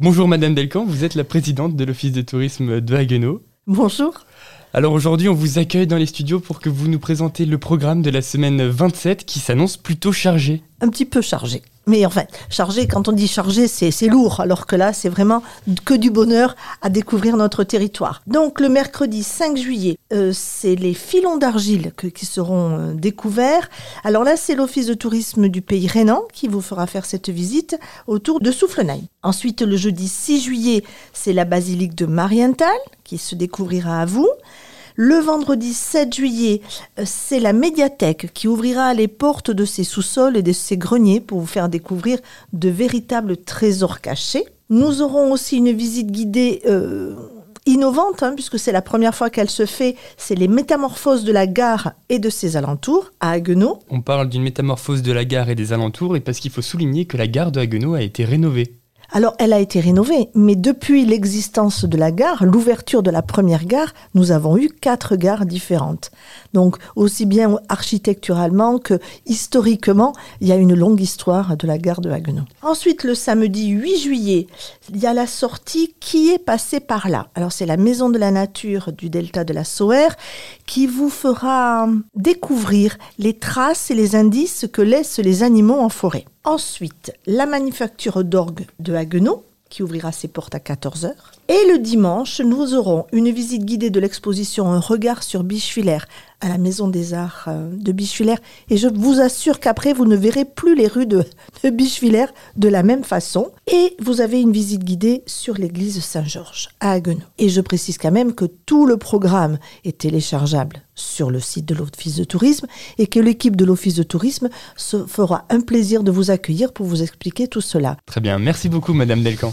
Bonjour Madame Delcan, vous êtes la présidente de l'Office de tourisme de Haguenau. Bonjour. Alors aujourd'hui, on vous accueille dans les studios pour que vous nous présentez le programme de la semaine 27 qui s'annonce plutôt chargé. Un petit peu chargé. Mais enfin, chargé, quand on dit chargé, c'est lourd, alors que là, c'est vraiment que du bonheur à découvrir notre territoire. Donc, le mercredi 5 juillet, euh, c'est les filons d'argile qui seront euh, découverts. Alors là, c'est l'Office de tourisme du pays rhénan qui vous fera faire cette visite autour de Soufflenheim. Ensuite, le jeudi 6 juillet, c'est la basilique de Marienthal qui se découvrira à vous. Le vendredi 7 juillet, euh, c'est la médiathèque qui ouvrira les portes de ses sous-sols et de ses greniers pour vous faire découvrir de véritables trésors cachés. Nous aurons aussi une visite guidée euh, innovante, hein, puisque c'est la première fois qu'elle se fait, c'est les métamorphoses de la gare et de ses alentours à Haguenau. On parle d'une métamorphose de la gare et des alentours, et parce qu'il faut souligner que la gare de Haguenau a été rénovée. Alors, elle a été rénovée, mais depuis l'existence de la gare, l'ouverture de la première gare, nous avons eu quatre gares différentes. Donc, aussi bien architecturalement que historiquement, il y a une longue histoire de la gare de Haguenau. Ensuite, le samedi 8 juillet, il y a la sortie qui est passée par là. Alors, c'est la Maison de la Nature du delta de la Sauer qui vous fera découvrir les traces et les indices que laissent les animaux en forêt. Ensuite, la manufacture d'orgue de Haguenau, qui ouvrira ses portes à 14h. Et le dimanche, nous aurons une visite guidée de l'exposition Un regard sur Bichevillers à la Maison des Arts euh, de Bichevillers. Et je vous assure qu'après, vous ne verrez plus les rues de, de de la même façon. Et vous avez une visite guidée sur l'église Saint-Georges à Haguenau. Et je précise quand même que tout le programme est téléchargeable sur le site de l'Office de tourisme et que l'équipe de l'Office de tourisme se fera un plaisir de vous accueillir pour vous expliquer tout cela. Très bien, merci beaucoup Madame Delcan.